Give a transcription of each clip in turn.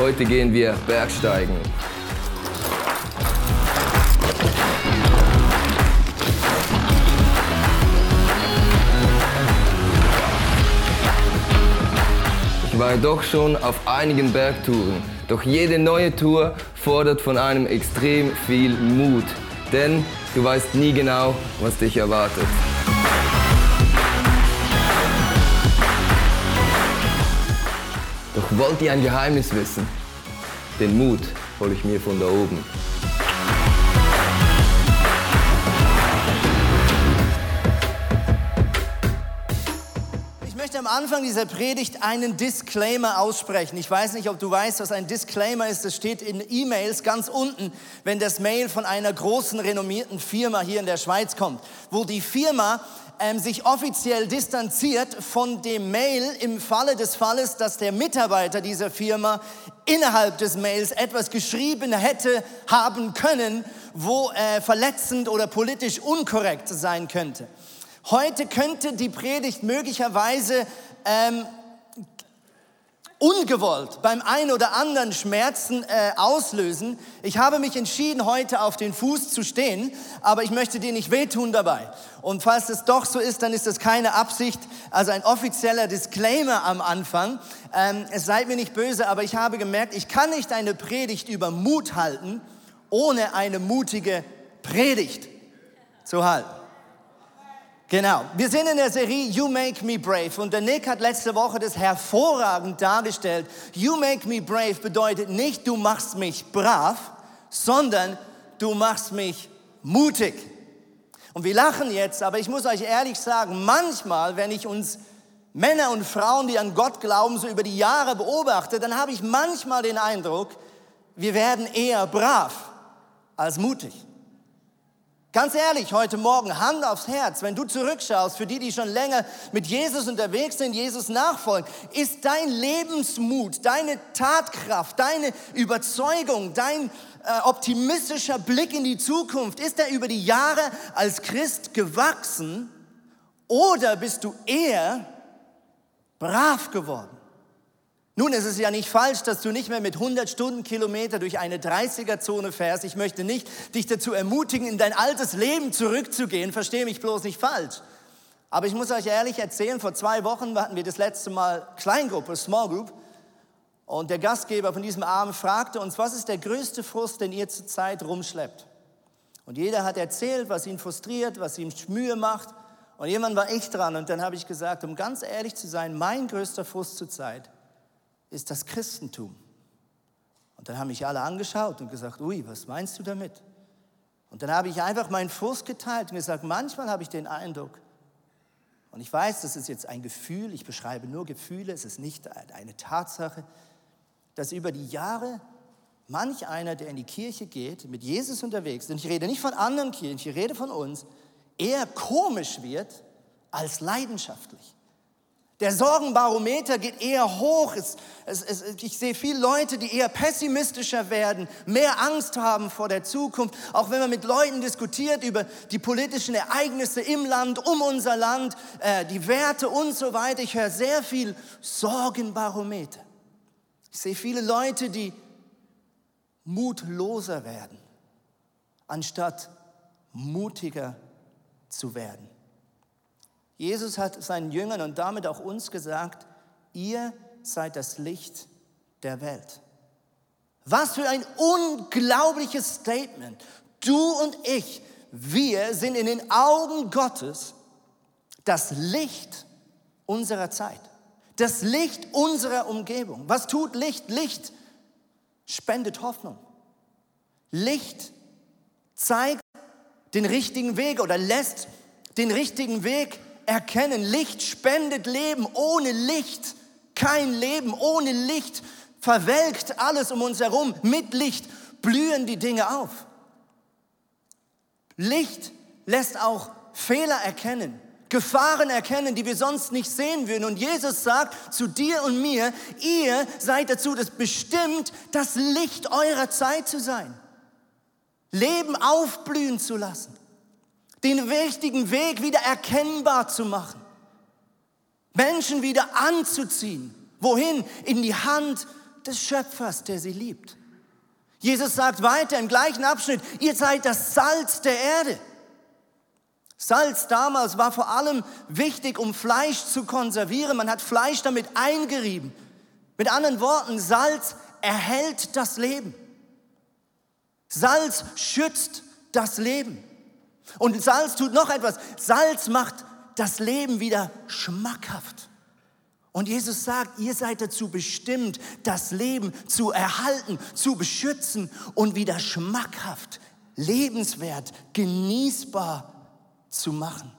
Heute gehen wir Bergsteigen. war doch schon auf einigen Bergtouren. Doch jede neue Tour fordert von einem extrem viel Mut. Denn du weißt nie genau, was dich erwartet. Doch wollt ihr ein Geheimnis wissen? Den Mut hole ich mir von da oben. Anfang dieser Predigt einen Disclaimer aussprechen. Ich weiß nicht, ob du weißt, was ein Disclaimer ist. Das steht in E-Mails ganz unten, wenn das Mail von einer großen renommierten Firma hier in der Schweiz kommt, wo die Firma ähm, sich offiziell distanziert von dem Mail im Falle des Falles, dass der Mitarbeiter dieser Firma innerhalb des Mails etwas geschrieben hätte haben können, wo äh, verletzend oder politisch unkorrekt sein könnte. Heute könnte die Predigt möglicherweise ähm, ungewollt beim einen oder anderen Schmerzen äh, auslösen. Ich habe mich entschieden, heute auf den Fuß zu stehen, aber ich möchte dir nicht wehtun dabei. Und falls es doch so ist, dann ist das keine Absicht, also ein offizieller Disclaimer am Anfang. Ähm, es seid mir nicht böse, aber ich habe gemerkt, ich kann nicht eine Predigt über Mut halten, ohne eine mutige Predigt zu halten. Genau. Wir sind in der Serie You Make Me Brave und der Nick hat letzte Woche das hervorragend dargestellt. You Make Me Brave bedeutet nicht, du machst mich brav, sondern du machst mich mutig. Und wir lachen jetzt, aber ich muss euch ehrlich sagen, manchmal, wenn ich uns Männer und Frauen, die an Gott glauben, so über die Jahre beobachte, dann habe ich manchmal den Eindruck, wir werden eher brav als mutig. Ganz ehrlich, heute Morgen, Hand aufs Herz, wenn du zurückschaust, für die, die schon länger mit Jesus unterwegs sind, Jesus nachfolgen, ist dein Lebensmut, deine Tatkraft, deine Überzeugung, dein äh, optimistischer Blick in die Zukunft, ist er über die Jahre als Christ gewachsen oder bist du eher brav geworden? Nun, es ist ja nicht falsch, dass du nicht mehr mit 100 Stundenkilometer durch eine 30er-Zone fährst. Ich möchte nicht dich dazu ermutigen, in dein altes Leben zurückzugehen. Verstehe mich bloß nicht falsch. Aber ich muss euch ehrlich erzählen, vor zwei Wochen hatten wir das letzte Mal Kleingruppe, Small Group. Und der Gastgeber von diesem Abend fragte uns, was ist der größte Frust, den ihr zurzeit rumschleppt? Und jeder hat erzählt, was ihn frustriert, was ihm Mühe macht. Und jemand war echt dran. Und dann habe ich gesagt, um ganz ehrlich zu sein, mein größter Frust zurzeit ist das Christentum. Und dann haben mich alle angeschaut und gesagt, ui, was meinst du damit? Und dann habe ich einfach meinen Frust geteilt und gesagt, manchmal habe ich den Eindruck, und ich weiß, das ist jetzt ein Gefühl, ich beschreibe nur Gefühle, es ist nicht eine Tatsache, dass über die Jahre manch einer, der in die Kirche geht, mit Jesus unterwegs ist, und ich rede nicht von anderen Kirchen, ich rede von uns, eher komisch wird als leidenschaftlich. Der Sorgenbarometer geht eher hoch. Es, es, es, ich sehe viele Leute, die eher pessimistischer werden, mehr Angst haben vor der Zukunft. Auch wenn man mit Leuten diskutiert über die politischen Ereignisse im Land, um unser Land, äh, die Werte und so weiter. Ich höre sehr viel Sorgenbarometer. Ich sehe viele Leute, die mutloser werden, anstatt mutiger zu werden. Jesus hat seinen Jüngern und damit auch uns gesagt, ihr seid das Licht der Welt. Was für ein unglaubliches Statement. Du und ich, wir sind in den Augen Gottes das Licht unserer Zeit, das Licht unserer Umgebung. Was tut Licht? Licht spendet Hoffnung. Licht zeigt den richtigen Weg oder lässt den richtigen Weg erkennen. Licht spendet Leben. Ohne Licht kein Leben. Ohne Licht verwelkt alles um uns herum. Mit Licht blühen die Dinge auf. Licht lässt auch Fehler erkennen, Gefahren erkennen, die wir sonst nicht sehen würden. Und Jesus sagt zu dir und mir, ihr seid dazu das bestimmt, das Licht eurer Zeit zu sein. Leben aufblühen zu lassen. Den richtigen Weg wieder erkennbar zu machen. Menschen wieder anzuziehen. Wohin? In die Hand des Schöpfers, der sie liebt. Jesus sagt weiter im gleichen Abschnitt, ihr seid das Salz der Erde. Salz damals war vor allem wichtig, um Fleisch zu konservieren. Man hat Fleisch damit eingerieben. Mit anderen Worten, Salz erhält das Leben. Salz schützt das Leben. Und Salz tut noch etwas. Salz macht das Leben wieder schmackhaft. Und Jesus sagt, ihr seid dazu bestimmt, das Leben zu erhalten, zu beschützen und wieder schmackhaft, lebenswert, genießbar zu machen.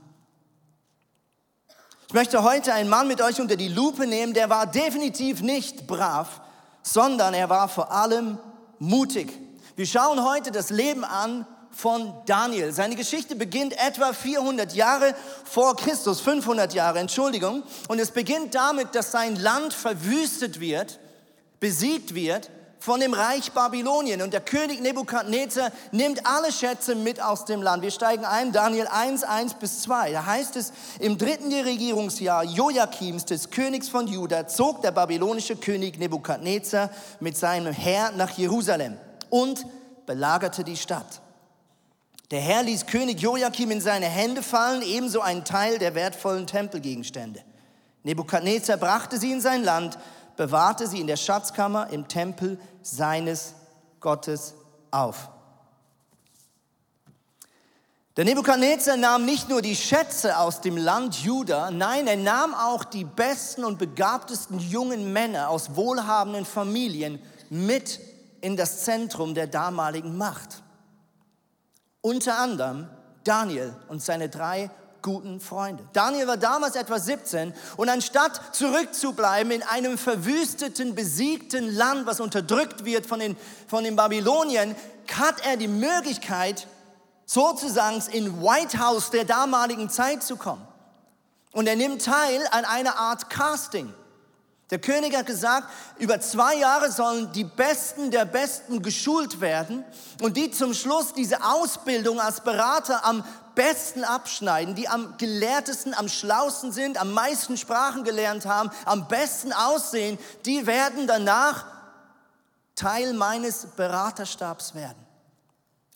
Ich möchte heute einen Mann mit euch unter die Lupe nehmen, der war definitiv nicht brav, sondern er war vor allem mutig. Wir schauen heute das Leben an von Daniel. Seine Geschichte beginnt etwa 400 Jahre vor Christus, 500 Jahre, Entschuldigung. Und es beginnt damit, dass sein Land verwüstet wird, besiegt wird von dem Reich Babylonien. Und der König Nebukadnezar nimmt alle Schätze mit aus dem Land. Wir steigen ein, Daniel 1, 1 bis 2. Da heißt es, im dritten Regierungsjahr Joachims, des Königs von Juda, zog der babylonische König Nebukadnezar mit seinem Heer nach Jerusalem und belagerte die Stadt. Der Herr ließ König Joachim in seine Hände fallen, ebenso einen Teil der wertvollen Tempelgegenstände. Nebukadnezar brachte sie in sein Land, bewahrte sie in der Schatzkammer im Tempel seines Gottes auf. Der Nebukadnezar nahm nicht nur die Schätze aus dem Land Juda, nein, er nahm auch die besten und begabtesten jungen Männer aus wohlhabenden Familien mit in das Zentrum der damaligen Macht. Unter anderem Daniel und seine drei guten Freunde. Daniel war damals etwa 17 und anstatt zurückzubleiben in einem verwüsteten, besiegten Land, was unterdrückt wird von den, von den Babyloniern, hat er die Möglichkeit, sozusagen in White House der damaligen Zeit zu kommen. Und er nimmt teil an einer Art Casting. Der König hat gesagt, über zwei Jahre sollen die Besten der Besten geschult werden und die zum Schluss diese Ausbildung als Berater am besten abschneiden, die am gelehrtesten, am schlausten sind, am meisten Sprachen gelernt haben, am besten aussehen, die werden danach Teil meines Beraterstabs werden.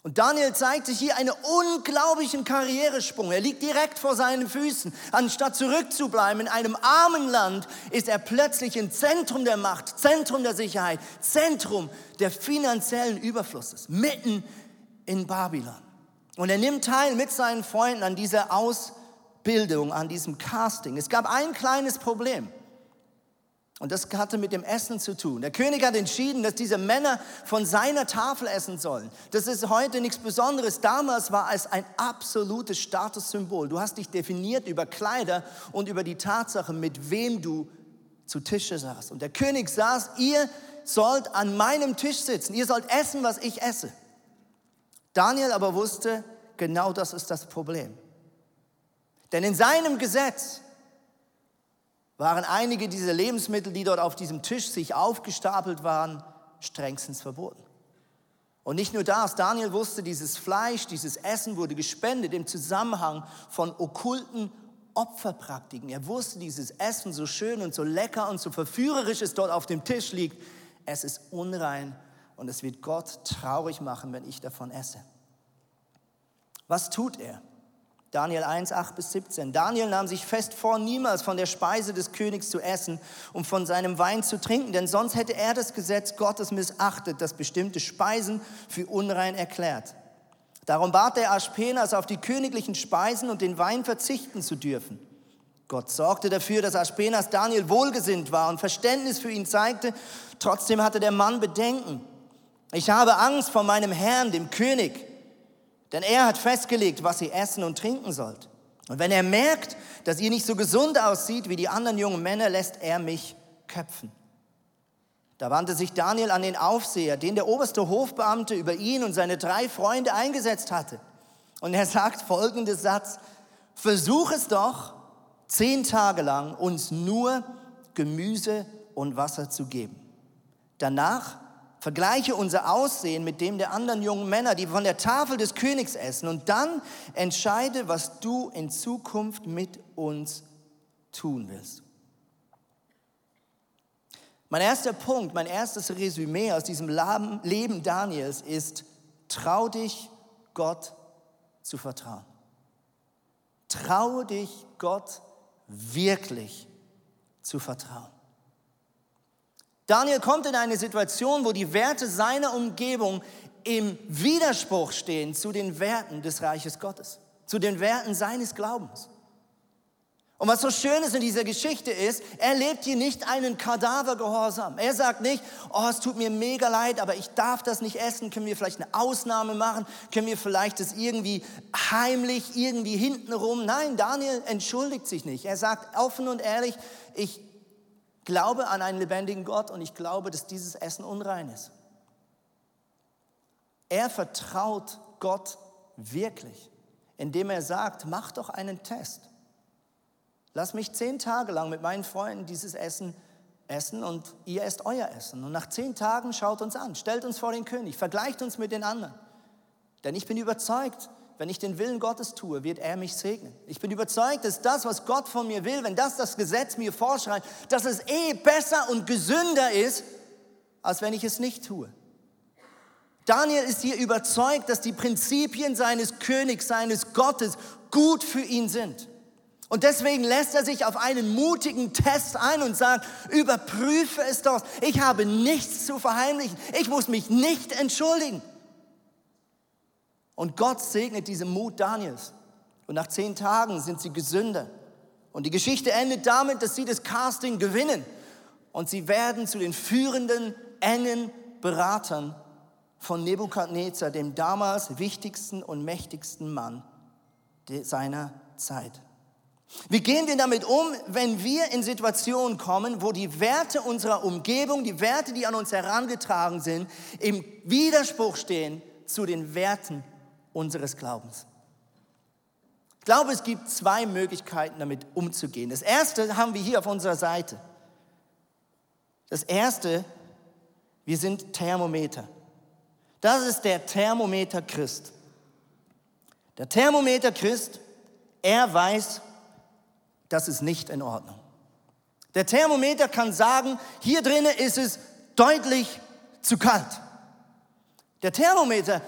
Und Daniel zeigt sich hier einen unglaublichen Karrieresprung. Er liegt direkt vor seinen Füßen. Anstatt zurückzubleiben in einem armen Land, ist er plötzlich im Zentrum der Macht, Zentrum der Sicherheit, Zentrum der finanziellen Überflusses, mitten in Babylon. Und er nimmt teil mit seinen Freunden an dieser Ausbildung, an diesem Casting. Es gab ein kleines Problem. Und das hatte mit dem Essen zu tun. Der König hat entschieden, dass diese Männer von seiner Tafel essen sollen. Das ist heute nichts Besonderes. Damals war es ein absolutes Statussymbol. Du hast dich definiert über Kleider und über die Tatsache, mit wem du zu Tische saßt. Und der König saß, ihr sollt an meinem Tisch sitzen. Ihr sollt essen, was ich esse. Daniel aber wusste, genau das ist das Problem. Denn in seinem Gesetz waren einige dieser Lebensmittel, die dort auf diesem Tisch sich aufgestapelt waren, strengstens verboten. Und nicht nur das, Daniel wusste, dieses Fleisch, dieses Essen wurde gespendet im Zusammenhang von okkulten Opferpraktiken. Er wusste, dieses Essen so schön und so lecker und so verführerisch es dort auf dem Tisch liegt, es ist unrein und es wird Gott traurig machen, wenn ich davon esse. Was tut er? Daniel 1, 8 bis 17. Daniel nahm sich fest vor, niemals von der Speise des Königs zu essen und von seinem Wein zu trinken, denn sonst hätte er das Gesetz Gottes missachtet, das bestimmte Speisen für unrein erklärt. Darum bat er Aspenas, auf die königlichen Speisen und den Wein verzichten zu dürfen. Gott sorgte dafür, dass Aspenas Daniel wohlgesinnt war und Verständnis für ihn zeigte. Trotzdem hatte der Mann Bedenken. Ich habe Angst vor meinem Herrn, dem König, denn er hat festgelegt, was ihr essen und trinken sollt. Und wenn er merkt, dass ihr nicht so gesund aussieht wie die anderen jungen Männer, lässt er mich köpfen. Da wandte sich Daniel an den Aufseher, den der oberste Hofbeamte über ihn und seine drei Freunde eingesetzt hatte. Und er sagt folgenden Satz, versuch es doch, zehn Tage lang uns nur Gemüse und Wasser zu geben. Danach vergleiche unser Aussehen mit dem der anderen jungen Männer, die von der Tafel des Königs essen, und dann entscheide, was du in Zukunft mit uns tun willst. Mein erster Punkt, mein erstes Resümee aus diesem Leben Daniels ist, trau dich, Gott zu vertrauen. Traue dich, Gott wirklich zu vertrauen. Daniel kommt in eine Situation, wo die Werte seiner Umgebung im Widerspruch stehen zu den Werten des Reiches Gottes, zu den Werten seines Glaubens. Und was so schön ist in dieser Geschichte ist, er lebt hier nicht einen Kadavergehorsam. Er sagt nicht, oh, es tut mir mega leid, aber ich darf das nicht essen. Können wir vielleicht eine Ausnahme machen? Können wir vielleicht das irgendwie heimlich, irgendwie hintenrum? Nein, Daniel entschuldigt sich nicht. Er sagt offen und ehrlich, ich glaube an einen lebendigen Gott und ich glaube, dass dieses Essen unrein ist. Er vertraut Gott wirklich, indem er sagt, mach doch einen Test. Lass mich zehn Tage lang mit meinen Freunden dieses Essen essen und ihr esst euer Essen. Und nach zehn Tagen schaut uns an, stellt uns vor den König, vergleicht uns mit den anderen. Denn ich bin überzeugt, wenn ich den Willen Gottes tue, wird er mich segnen. Ich bin überzeugt, dass das, was Gott von mir will, wenn das das Gesetz mir vorschreibt, dass es eh besser und gesünder ist, als wenn ich es nicht tue. Daniel ist hier überzeugt, dass die Prinzipien seines Königs, seines Gottes gut für ihn sind. Und deswegen lässt er sich auf einen mutigen Test ein und sagt, überprüfe es doch. Ich habe nichts zu verheimlichen. Ich muss mich nicht entschuldigen. Und Gott segnet diesen Mut Daniels. Und nach zehn Tagen sind sie gesünder. Und die Geschichte endet damit, dass sie das Casting gewinnen. Und sie werden zu den führenden, engen Beratern von Nebukadnezar, dem damals wichtigsten und mächtigsten Mann seiner Zeit. Wie gehen wir damit um, wenn wir in Situationen kommen, wo die Werte unserer Umgebung, die Werte, die an uns herangetragen sind, im Widerspruch stehen zu den Werten unseres Glaubens? Ich glaube, es gibt zwei Möglichkeiten, damit umzugehen. Das erste haben wir hier auf unserer Seite. Das erste, wir sind Thermometer. Das ist der Thermometer Christ. Der Thermometer Christ, er weiß, das ist nicht in Ordnung. Der Thermometer kann sagen, hier drinnen ist es deutlich zu kalt. Der Thermometer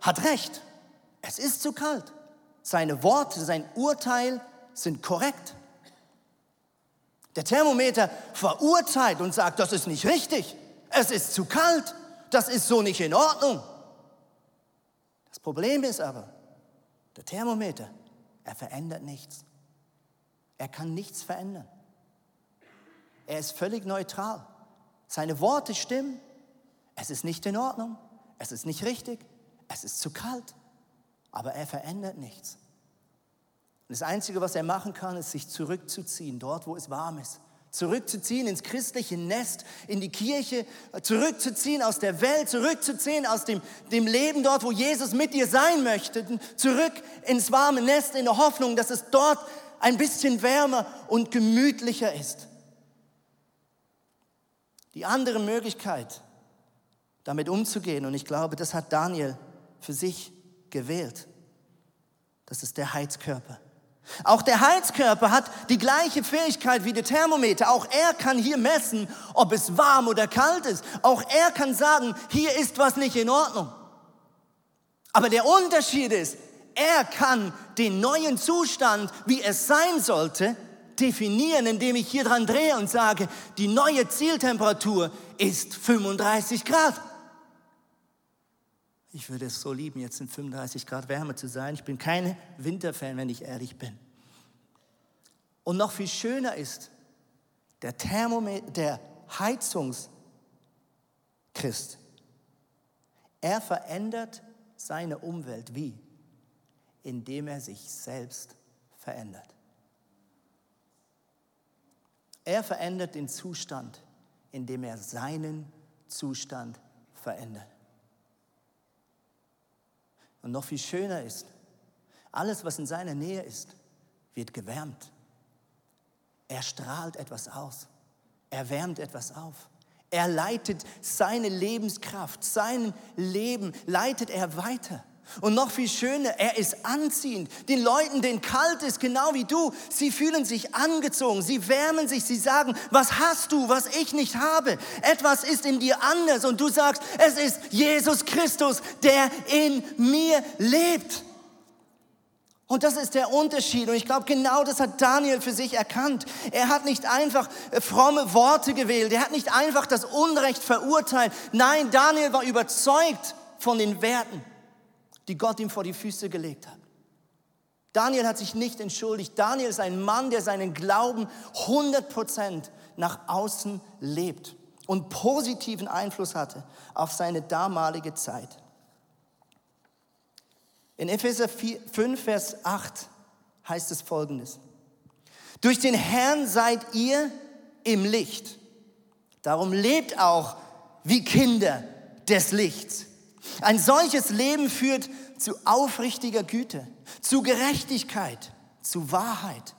hat recht. Es ist zu kalt. Seine Worte, sein Urteil sind korrekt. Der Thermometer verurteilt und sagt, das ist nicht richtig. Es ist zu kalt. Das ist so nicht in Ordnung. Das Problem ist aber, der Thermometer, er verändert nichts. Er kann nichts verändern. Er ist völlig neutral. Seine Worte stimmen. Es ist nicht in Ordnung. Es ist nicht richtig. Es ist zu kalt. Aber er verändert nichts. das Einzige, was er machen kann, ist sich zurückzuziehen, dort, wo es warm ist. Zurückzuziehen ins christliche Nest, in die Kirche, zurückzuziehen aus der Welt, zurückzuziehen aus dem, dem Leben dort, wo Jesus mit dir sein möchte, zurück ins warme Nest in der Hoffnung, dass es dort ein bisschen wärmer und gemütlicher ist. Die andere Möglichkeit, damit umzugehen, und ich glaube, das hat Daniel für sich gewählt, das ist der Heizkörper. Auch der Heizkörper hat die gleiche Fähigkeit wie der Thermometer. Auch er kann hier messen, ob es warm oder kalt ist. Auch er kann sagen, hier ist was nicht in Ordnung. Aber der Unterschied ist, er kann den neuen Zustand, wie es sein sollte, definieren, indem ich hier dran drehe und sage, die neue Zieltemperatur ist 35 Grad. Ich würde es so lieben, jetzt in 35 Grad Wärme zu sein. Ich bin kein Winterfan, wenn ich ehrlich bin. Und noch viel schöner ist, der Thermometer, der Heizungschrist, er verändert seine Umwelt. Wie? Indem er sich selbst verändert. Er verändert den Zustand, indem er seinen Zustand verändert. Und noch viel schöner ist, alles, was in seiner Nähe ist, wird gewärmt. Er strahlt etwas aus. Er wärmt etwas auf. Er leitet seine Lebenskraft, sein Leben leitet er weiter. Und noch viel schöner, er ist anziehend. Den Leuten, denen kalt ist, genau wie du, sie fühlen sich angezogen, sie wärmen sich, sie sagen, was hast du, was ich nicht habe? Etwas ist in dir anders und du sagst, es ist Jesus Christus, der in mir lebt. Und das ist der Unterschied. Und ich glaube, genau das hat Daniel für sich erkannt. Er hat nicht einfach äh, fromme Worte gewählt. Er hat nicht einfach das Unrecht verurteilt. Nein, Daniel war überzeugt von den Werten die Gott ihm vor die Füße gelegt hat. Daniel hat sich nicht entschuldigt. Daniel ist ein Mann, der seinen Glauben 100% nach außen lebt und positiven Einfluss hatte auf seine damalige Zeit. In Epheser 5, Vers 8 heißt es folgendes. Durch den Herrn seid ihr im Licht. Darum lebt auch wie Kinder des Lichts. Ein solches Leben führt zu aufrichtiger Güte, zu Gerechtigkeit, zu Wahrheit.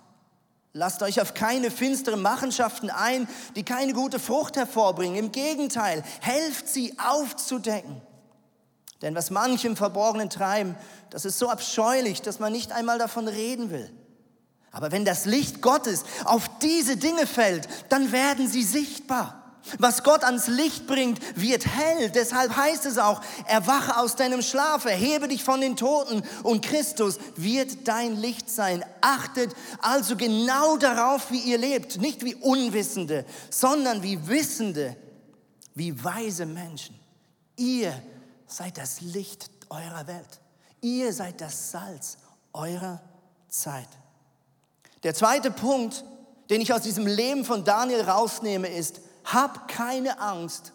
Lasst euch auf keine finsteren Machenschaften ein, die keine gute Frucht hervorbringen. Im Gegenteil, helft sie aufzudecken. Denn was manche im Verborgenen treiben, das ist so abscheulich, dass man nicht einmal davon reden will. Aber wenn das Licht Gottes auf diese Dinge fällt, dann werden sie sichtbar. Was Gott ans Licht bringt, wird hell. Deshalb heißt es auch, erwache aus deinem Schlaf, erhebe dich von den Toten und Christus wird dein Licht sein. Achtet also genau darauf, wie ihr lebt. Nicht wie Unwissende, sondern wie Wissende, wie weise Menschen. Ihr seid das Licht eurer Welt. Ihr seid das Salz eurer Zeit. Der zweite Punkt, den ich aus diesem Leben von Daniel rausnehme, ist, hab keine Angst,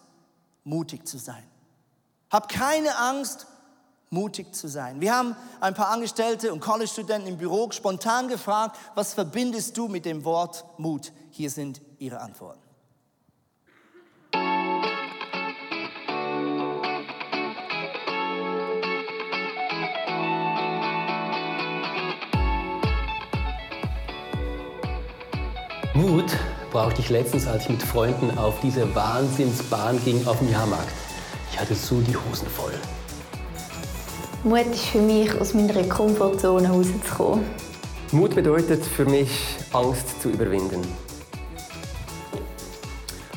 mutig zu sein. Hab keine Angst, mutig zu sein. Wir haben ein paar Angestellte und College-Studenten im Büro spontan gefragt, was verbindest du mit dem Wort Mut? Hier sind ihre Antworten. Mut brauchte ich letztens, als ich mit Freunden auf diese Wahnsinnsbahn ging auf dem Jahrmarkt. Ich hatte so die Hosen voll. Mut ist für mich, aus meiner Komfortzone rauszukommen. Mut bedeutet für mich, Angst zu überwinden.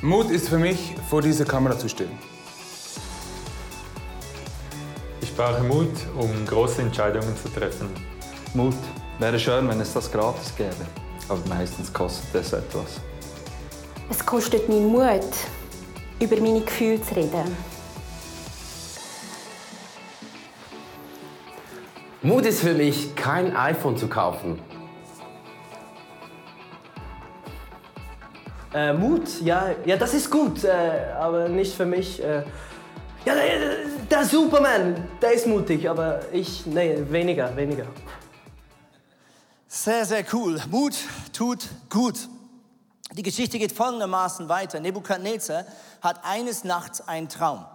Mut ist für mich, vor dieser Kamera zu stehen. Ich brauche Mut, um große Entscheidungen zu treffen. Mut wäre schön, wenn es das gratis gäbe, aber meistens kostet es etwas. Es kostet mich Mut, über meine Gefühle zu reden. Mut ist für mich, kein iPhone zu kaufen. Äh, Mut, ja, ja, das ist gut, äh, aber nicht für mich. Äh, ja, der, der Superman, der ist mutig, aber ich, nee, weniger, weniger. Sehr, sehr cool. Mut tut gut. Die Geschichte geht folgendermaßen weiter. Nebukadnezar hat eines Nachts einen Traum.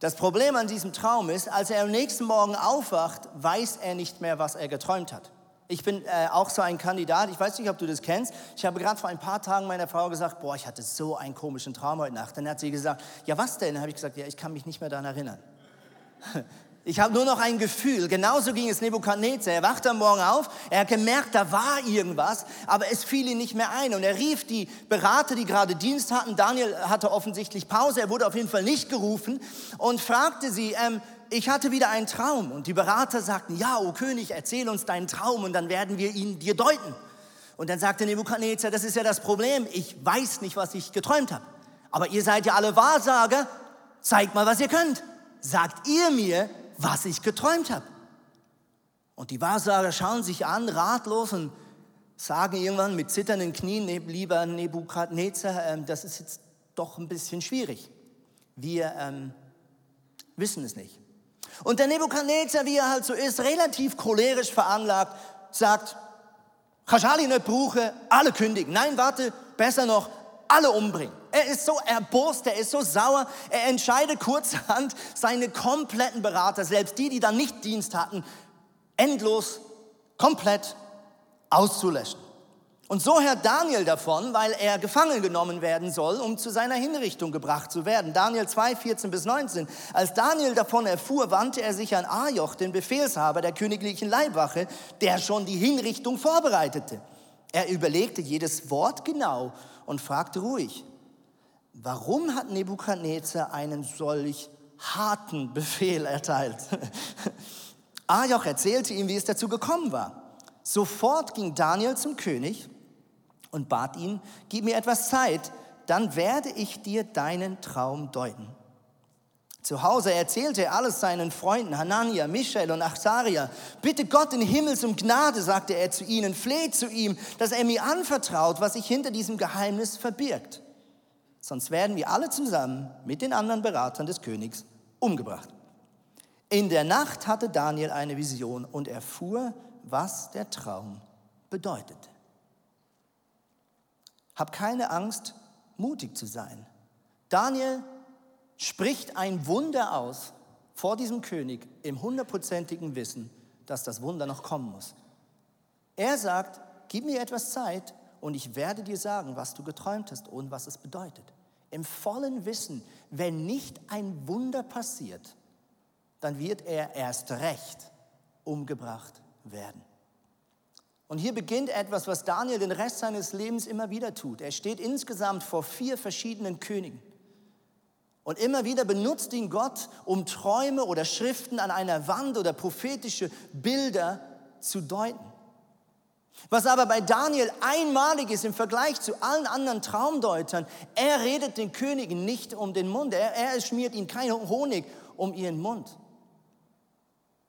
Das Problem an diesem Traum ist, als er am nächsten Morgen aufwacht, weiß er nicht mehr, was er geträumt hat. Ich bin äh, auch so ein Kandidat, ich weiß nicht, ob du das kennst. Ich habe gerade vor ein paar Tagen meiner Frau gesagt, boah, ich hatte so einen komischen Traum heute Nacht. Dann hat sie gesagt, ja was denn? Dann habe ich gesagt, ja, ich kann mich nicht mehr daran erinnern. Ich habe nur noch ein Gefühl. Genauso ging es Nebukadnezar. Er wachte am Morgen auf, er hat gemerkt, da war irgendwas, aber es fiel ihm nicht mehr ein. Und er rief die Berater, die gerade Dienst hatten. Daniel hatte offensichtlich Pause, er wurde auf jeden Fall nicht gerufen und fragte sie, ähm, ich hatte wieder einen Traum. Und die Berater sagten, ja, o König, erzähl uns deinen Traum und dann werden wir ihn dir deuten. Und dann sagte Nebukadnezar, das ist ja das Problem, ich weiß nicht, was ich geträumt habe. Aber ihr seid ja alle Wahrsager, zeigt mal, was ihr könnt. Sagt ihr mir, was ich geträumt habe. Und die Wahrsager schauen sich an, ratlos und sagen irgendwann mit zitternden Knien, lieber Nebukadnezar, ähm, das ist jetzt doch ein bisschen schwierig. Wir ähm, wissen es nicht. Und der Nebukadnezar, wie er halt so ist, relativ cholerisch veranlagt, sagt, Chashali nicht brauchen, alle kündigen. Nein, warte, besser noch, alle umbringen. Er ist so erbost, er ist so sauer, er entscheidet kurzerhand, seine kompletten Berater, selbst die, die dann nicht Dienst hatten, endlos, komplett auszulöschen. Und so hört Daniel davon, weil er gefangen genommen werden soll, um zu seiner Hinrichtung gebracht zu werden. Daniel 2, 14 bis 19. Als Daniel davon erfuhr, wandte er sich an Ajoch, den Befehlshaber der königlichen Leibwache, der schon die Hinrichtung vorbereitete. Er überlegte jedes Wort genau und fragte ruhig, warum hat Nebukadnezar einen solch harten Befehl erteilt? Ajoch erzählte ihm, wie es dazu gekommen war. Sofort ging Daniel zum König und bat ihn, gib mir etwas Zeit, dann werde ich dir deinen Traum deuten. Zu Hause erzählte er alles seinen Freunden, Hanania, Michael und Acharia. Bitte Gott in Himmels um Gnade, sagte er zu ihnen, fleht zu ihm, dass er mir anvertraut, was sich hinter diesem Geheimnis verbirgt. Sonst werden wir alle zusammen mit den anderen Beratern des Königs umgebracht. In der Nacht hatte Daniel eine Vision und erfuhr, was der Traum bedeutete. Hab keine Angst, mutig zu sein. Daniel spricht ein Wunder aus vor diesem König im hundertprozentigen Wissen, dass das Wunder noch kommen muss. Er sagt, gib mir etwas Zeit und ich werde dir sagen, was du geträumt hast und was es bedeutet. Im vollen Wissen, wenn nicht ein Wunder passiert, dann wird er erst recht umgebracht werden. Und hier beginnt etwas, was Daniel den Rest seines Lebens immer wieder tut. Er steht insgesamt vor vier verschiedenen Königen. Und immer wieder benutzt ihn Gott, um Träume oder Schriften an einer Wand oder prophetische Bilder zu deuten. Was aber bei Daniel einmalig ist im Vergleich zu allen anderen Traumdeutern, er redet den Königen nicht um den Mund, er, er schmiert ihnen keinen Honig um ihren Mund.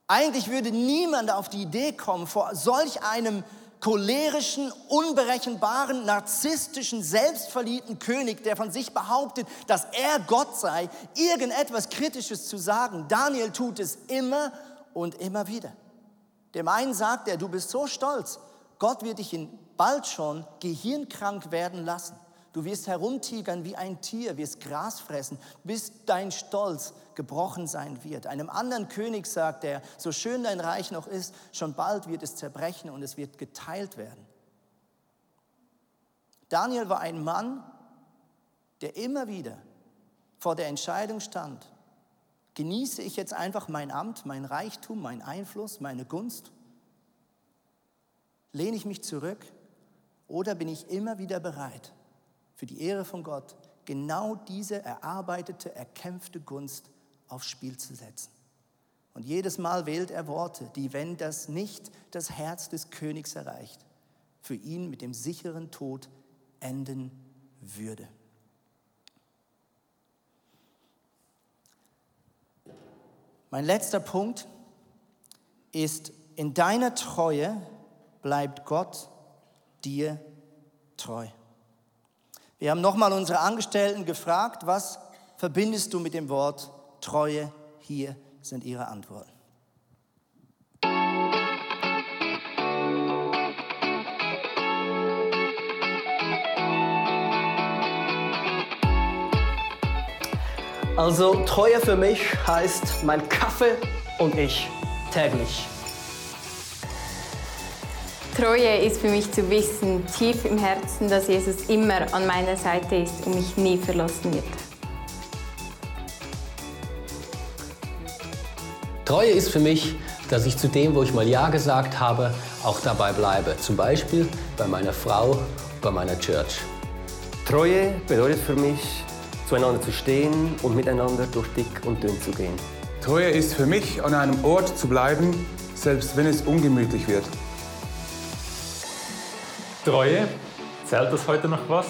Eigentlich würde niemand auf die Idee kommen, vor solch einem cholerischen, unberechenbaren, narzisstischen, selbstverliebten König, der von sich behauptet, dass er Gott sei, irgendetwas Kritisches zu sagen. Daniel tut es immer und immer wieder. Dem einen sagt er, du bist so stolz, Gott wird dich in bald schon gehirnkrank werden lassen. Du wirst herumtigern wie ein Tier, wirst Gras fressen, bis dein Stolz gebrochen sein wird. Einem anderen König sagt er, so schön dein Reich noch ist, schon bald wird es zerbrechen und es wird geteilt werden. Daniel war ein Mann, der immer wieder vor der Entscheidung stand, genieße ich jetzt einfach mein Amt, mein Reichtum, mein Einfluss, meine Gunst? Lehne ich mich zurück oder bin ich immer wieder bereit, für die Ehre von Gott genau diese erarbeitete, erkämpfte Gunst aufs Spiel zu setzen. Und jedes Mal wählt er Worte, die, wenn das nicht das Herz des Königs erreicht, für ihn mit dem sicheren Tod enden würde. Mein letzter Punkt ist, in deiner Treue bleibt Gott dir treu. Wir haben nochmal unsere Angestellten gefragt, was verbindest du mit dem Wort Treue? Hier sind ihre Antworten. Also Treue für mich heißt mein Kaffee und ich täglich. Treue ist für mich zu wissen, tief im Herzen, dass Jesus immer an meiner Seite ist und mich nie verlassen wird. Treue ist für mich, dass ich zu dem, wo ich mal Ja gesagt habe, auch dabei bleibe. Zum Beispiel bei meiner Frau, bei meiner Church. Treue bedeutet für mich, zueinander zu stehen und miteinander durch dick und dünn zu gehen. Treue ist für mich, an einem Ort zu bleiben, selbst wenn es ungemütlich wird. Treue, zählt das heute noch was?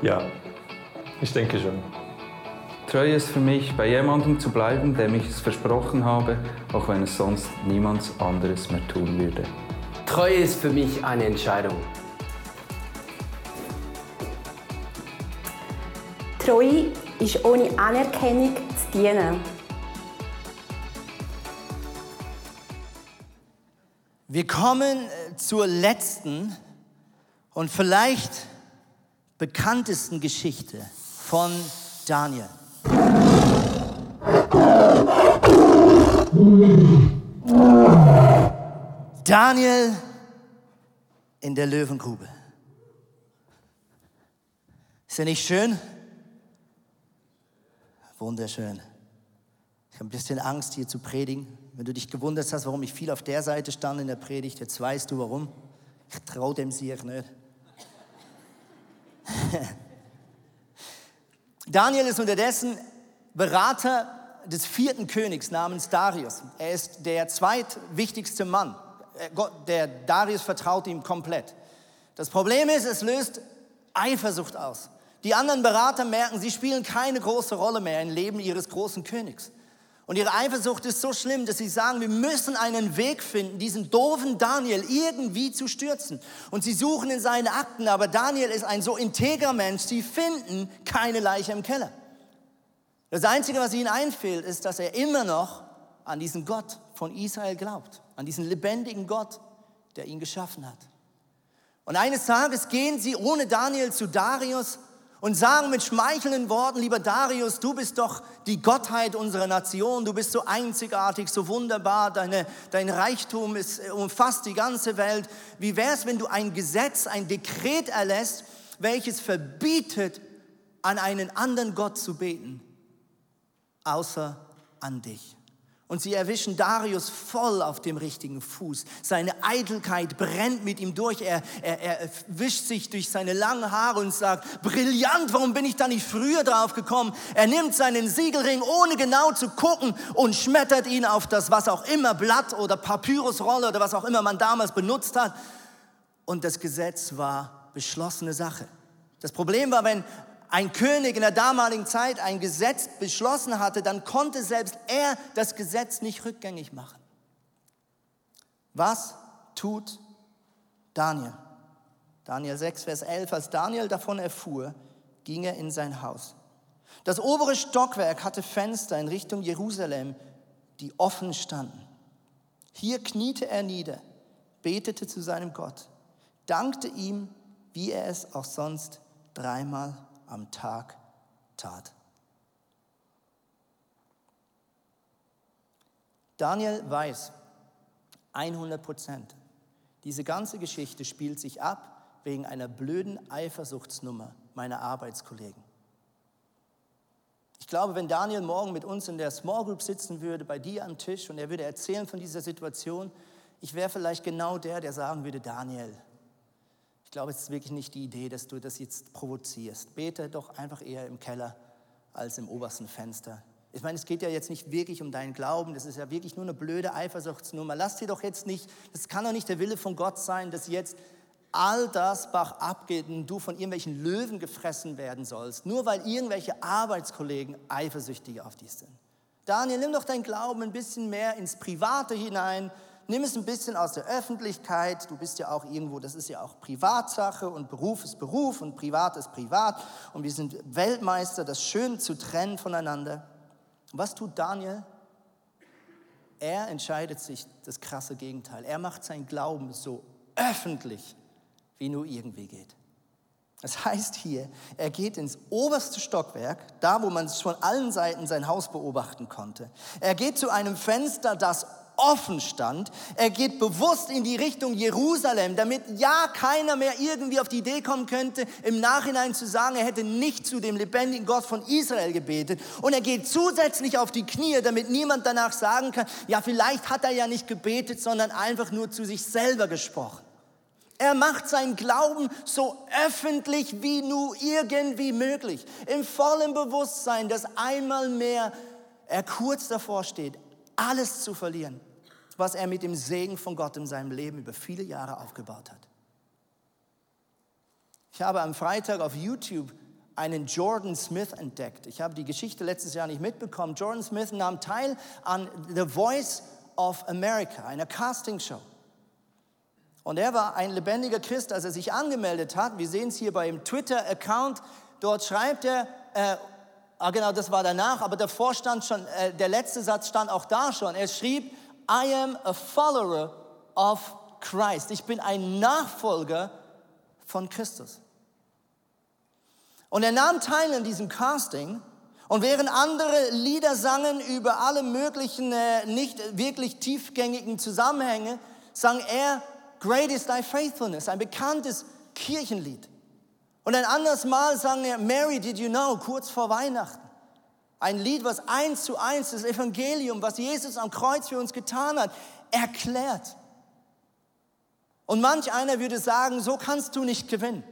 Ja, ich denke schon. Treue ist für mich, bei jemandem zu bleiben, dem ich es versprochen habe, auch wenn es sonst niemand anderes mehr tun würde. Treue ist für mich eine Entscheidung. Treue ist ohne Anerkennung zu dienen. Wir kommen äh, zur letzten und vielleicht bekanntesten Geschichte von Daniel. Daniel in der Löwengrube. Ist ja nicht schön? Wunderschön. Ich habe ein bisschen Angst, hier zu predigen. Wenn du dich gewundert hast, warum ich viel auf der Seite stand in der Predigt, jetzt weißt du warum. Ich traue dem Sieg nicht. Daniel ist unterdessen Berater des vierten Königs namens Darius. Er ist der zweitwichtigste Mann. Äh, der Darius vertraut ihm komplett. Das Problem ist, es löst Eifersucht aus. Die anderen Berater merken, sie spielen keine große Rolle mehr im Leben ihres großen Königs. Und ihre Eifersucht ist so schlimm, dass sie sagen, wir müssen einen Weg finden, diesen doofen Daniel irgendwie zu stürzen. Und sie suchen in seinen Akten, aber Daniel ist ein so integrer Mensch, sie finden keine Leiche im Keller. Das Einzige, was ihnen einfällt, ist, dass er immer noch an diesen Gott von Israel glaubt, an diesen lebendigen Gott, der ihn geschaffen hat. Und eines Tages gehen sie ohne Daniel zu Darius und sagen mit schmeichelnden Worten, lieber Darius, du bist doch die Gottheit unserer Nation, du bist so einzigartig, so wunderbar, deine, dein Reichtum ist, äh, umfasst die ganze Welt. Wie wäre es, wenn du ein Gesetz, ein Dekret erlässt, welches verbietet, an einen anderen Gott zu beten, außer an dich? Und sie erwischen Darius voll auf dem richtigen Fuß. Seine Eitelkeit brennt mit ihm durch. Er, er, er wischt sich durch seine langen Haare und sagt, brillant, warum bin ich da nicht früher drauf gekommen? Er nimmt seinen Siegelring, ohne genau zu gucken, und schmettert ihn auf das, was auch immer, Blatt oder Papyrusrolle oder was auch immer man damals benutzt hat. Und das Gesetz war beschlossene Sache. Das Problem war, wenn ein König in der damaligen Zeit ein Gesetz beschlossen hatte, dann konnte selbst er das Gesetz nicht rückgängig machen. Was tut Daniel? Daniel 6, Vers 11. Als Daniel davon erfuhr, ging er in sein Haus. Das obere Stockwerk hatte Fenster in Richtung Jerusalem, die offen standen. Hier kniete er nieder, betete zu seinem Gott, dankte ihm, wie er es auch sonst dreimal am Tag tat. Daniel weiß 100 Prozent, diese ganze Geschichte spielt sich ab wegen einer blöden Eifersuchtsnummer meiner Arbeitskollegen. Ich glaube, wenn Daniel morgen mit uns in der Small Group sitzen würde, bei dir am Tisch, und er würde erzählen von dieser Situation, ich wäre vielleicht genau der, der sagen würde, Daniel, glaube, es ist wirklich nicht die Idee, dass du das jetzt provozierst. Bete doch einfach eher im Keller als im obersten Fenster. Ich meine, es geht ja jetzt nicht wirklich um deinen Glauben, das ist ja wirklich nur eine blöde Eifersuchtsnummer. Lass dir doch jetzt nicht, das kann doch nicht der Wille von Gott sein, dass jetzt all das Bach abgeht und du von irgendwelchen Löwen gefressen werden sollst, nur weil irgendwelche Arbeitskollegen eifersüchtig auf dich sind. Daniel, nimm doch deinen Glauben ein bisschen mehr ins Private hinein, nimm es ein bisschen aus der Öffentlichkeit. Du bist ja auch irgendwo, das ist ja auch Privatsache und Beruf ist Beruf und Privat ist Privat. Und wir sind Weltmeister, das schön zu trennen voneinander. Was tut Daniel? Er entscheidet sich das krasse Gegenteil. Er macht sein Glauben so öffentlich, wie nur irgendwie geht. Das heißt hier, er geht ins oberste Stockwerk, da wo man von allen Seiten sein Haus beobachten konnte. Er geht zu einem Fenster, das offen stand. Er geht bewusst in die Richtung Jerusalem, damit ja keiner mehr irgendwie auf die Idee kommen könnte, im Nachhinein zu sagen, er hätte nicht zu dem lebendigen Gott von Israel gebetet. Und er geht zusätzlich auf die Knie, damit niemand danach sagen kann, ja, vielleicht hat er ja nicht gebetet, sondern einfach nur zu sich selber gesprochen. Er macht seinen Glauben so öffentlich wie nur irgendwie möglich, im vollen Bewusstsein, dass einmal mehr er kurz davor steht, alles zu verlieren, was er mit dem Segen von Gott in seinem Leben über viele Jahre aufgebaut hat. Ich habe am Freitag auf YouTube einen Jordan Smith entdeckt. Ich habe die Geschichte letztes Jahr nicht mitbekommen. Jordan Smith nahm teil an The Voice of America, einer Castingshow. Und er war ein lebendiger Christ, als er sich angemeldet hat. Wir sehen es hier bei dem Twitter-Account. Dort schreibt er, äh, Ah, genau, das war danach, aber davor stand schon, äh, der letzte Satz stand auch da schon. Er schrieb, I am a follower of Christ. Ich bin ein Nachfolger von Christus. Und er nahm teil an diesem Casting. Und während andere Lieder sangen über alle möglichen äh, nicht wirklich tiefgängigen Zusammenhänge, sang er Great is thy faithfulness, ein bekanntes Kirchenlied. Und ein anderes Mal sang er Mary, did you know, kurz vor Weihnachten. Ein Lied, was eins zu eins das Evangelium, was Jesus am Kreuz für uns getan hat, erklärt. Und manch einer würde sagen, so kannst du nicht gewinnen.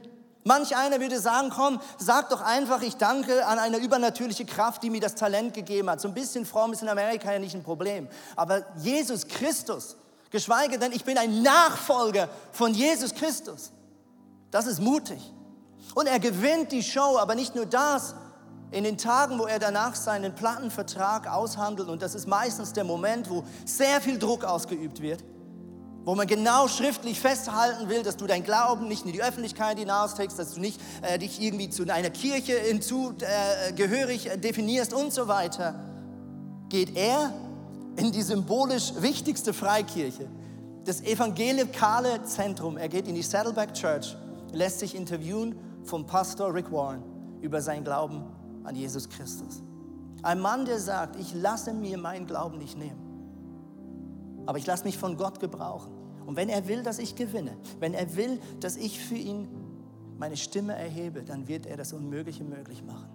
Manch einer würde sagen, komm, sag doch einfach, ich danke an eine übernatürliche Kraft, die mir das Talent gegeben hat. So ein bisschen fromm ist in Amerika ja nicht ein Problem. Aber Jesus Christus, geschweige denn, ich bin ein Nachfolger von Jesus Christus. Das ist mutig. Und er gewinnt die Show, aber nicht nur das. In den Tagen, wo er danach seinen Plattenvertrag aushandelt, und das ist meistens der Moment, wo sehr viel Druck ausgeübt wird, wo man genau schriftlich festhalten will, dass du dein Glauben nicht in die Öffentlichkeit hinausträgst, dass du nicht äh, dich irgendwie zu einer Kirche hinzugehörig äh, definierst und so weiter, geht er in die symbolisch wichtigste Freikirche, das evangelikale Zentrum. Er geht in die Saddleback Church, lässt sich interviewen vom Pastor Rick Warren über seinen Glauben an Jesus Christus. Ein Mann, der sagt, ich lasse mir meinen Glauben nicht nehmen, aber ich lasse mich von Gott gebrauchen. Und wenn er will, dass ich gewinne, wenn er will, dass ich für ihn meine Stimme erhebe, dann wird er das Unmögliche möglich machen.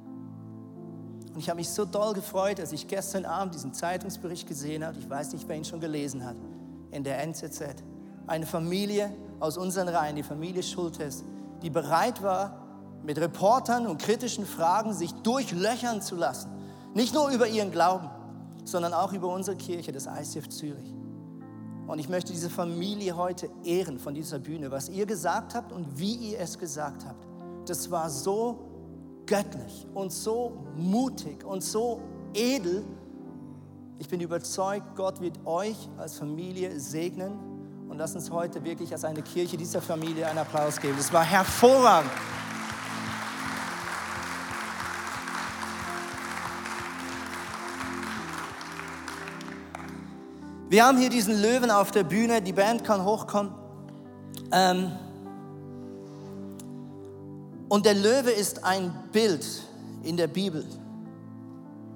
Und ich habe mich so doll gefreut, als ich gestern Abend diesen Zeitungsbericht gesehen habe. Ich weiß nicht, wer ihn schon gelesen hat. In der NZZ. Eine Familie aus unseren Reihen, die Familie Schultes, die bereit war, mit Reportern und kritischen Fragen sich durchlöchern zu lassen. Nicht nur über ihren Glauben, sondern auch über unsere Kirche, das ICF Zürich. Und ich möchte diese Familie heute ehren von dieser Bühne. Was ihr gesagt habt und wie ihr es gesagt habt, das war so göttlich und so mutig und so edel. Ich bin überzeugt, Gott wird euch als Familie segnen. Und lass uns heute wirklich als eine Kirche dieser Familie einen Applaus geben. Das war hervorragend. Wir haben hier diesen Löwen auf der Bühne, die Band kann hochkommen. Ähm und der Löwe ist ein Bild in der Bibel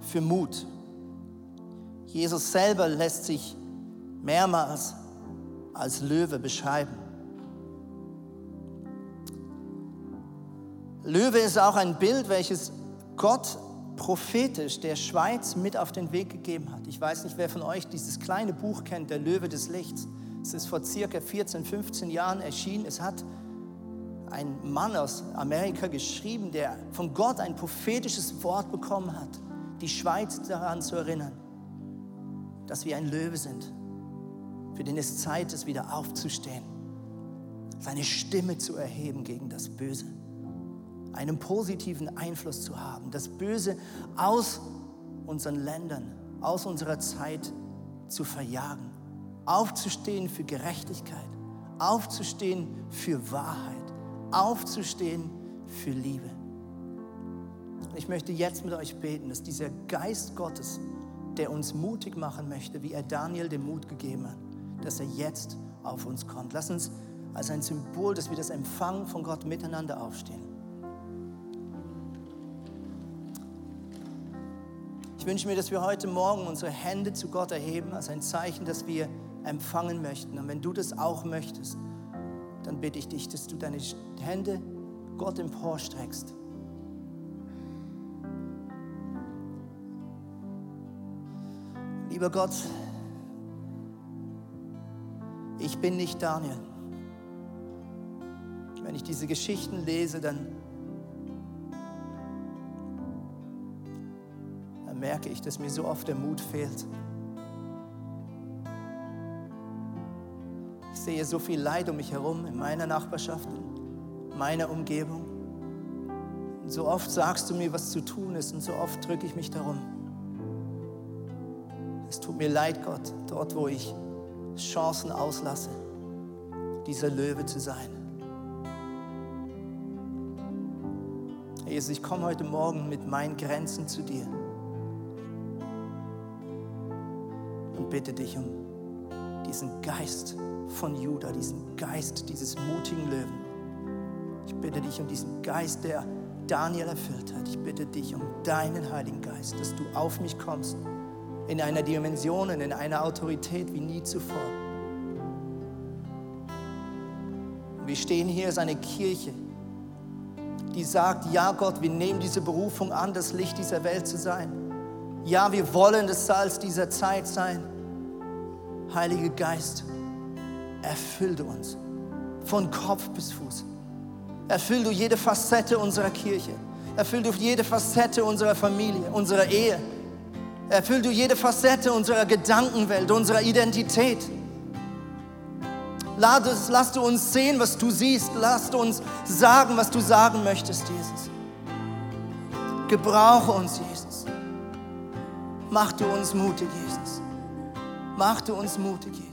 für Mut. Jesus selber lässt sich mehrmals als Löwe beschreiben. Löwe ist auch ein Bild, welches Gott prophetisch der Schweiz mit auf den Weg gegeben hat. Ich weiß nicht, wer von euch dieses kleine Buch kennt, Der Löwe des Lichts. Es ist vor circa 14, 15 Jahren erschienen. Es hat ein Mann aus Amerika geschrieben, der von Gott ein prophetisches Wort bekommen hat, die Schweiz daran zu erinnern, dass wir ein Löwe sind, für den es Zeit ist, wieder aufzustehen, seine Stimme zu erheben gegen das Böse einen positiven Einfluss zu haben, das Böse aus unseren Ländern, aus unserer Zeit zu verjagen, aufzustehen für Gerechtigkeit, aufzustehen für Wahrheit, aufzustehen für Liebe. Ich möchte jetzt mit euch beten, dass dieser Geist Gottes, der uns mutig machen möchte, wie er Daniel den Mut gegeben hat, dass er jetzt auf uns kommt. Lass uns als ein Symbol, dass wir das empfangen von Gott miteinander aufstehen. Ich wünsche mir, dass wir heute Morgen unsere Hände zu Gott erheben als ein Zeichen, dass wir empfangen möchten. Und wenn du das auch möchtest, dann bitte ich dich, dass du deine Hände Gott emporstreckst. Lieber Gott, ich bin nicht Daniel. Wenn ich diese Geschichten lese, dann, merke ich, dass mir so oft der Mut fehlt. Ich sehe so viel Leid um mich herum in meiner Nachbarschaft, in meiner Umgebung. Und so oft sagst du mir, was zu tun ist, und so oft drücke ich mich darum. Es tut mir leid, Gott, dort, wo ich Chancen auslasse, dieser Löwe zu sein. Jesus, ich komme heute Morgen mit meinen Grenzen zu dir bitte dich um diesen Geist von Judah, diesen Geist dieses mutigen Löwen. Ich bitte dich um diesen Geist, der Daniel erfüllt hat. Ich bitte dich um deinen Heiligen Geist, dass du auf mich kommst in einer Dimension, in einer Autorität wie nie zuvor. Wir stehen hier als eine Kirche, die sagt, ja Gott, wir nehmen diese Berufung an, das Licht dieser Welt zu sein. Ja, wir wollen das Salz dieser Zeit sein. Heiliger Geist, erfüll du uns von Kopf bis Fuß. Erfüll du jede Facette unserer Kirche. Erfüll du jede Facette unserer Familie, unserer Ehe. Erfüll du jede Facette unserer Gedankenwelt, unserer Identität. Lass, lass du uns sehen, was du siehst. Lass du uns sagen, was du sagen möchtest, Jesus. Gebrauche uns, Jesus. Mach du uns mutig, Jesus. Mach du uns mutig, Jesus.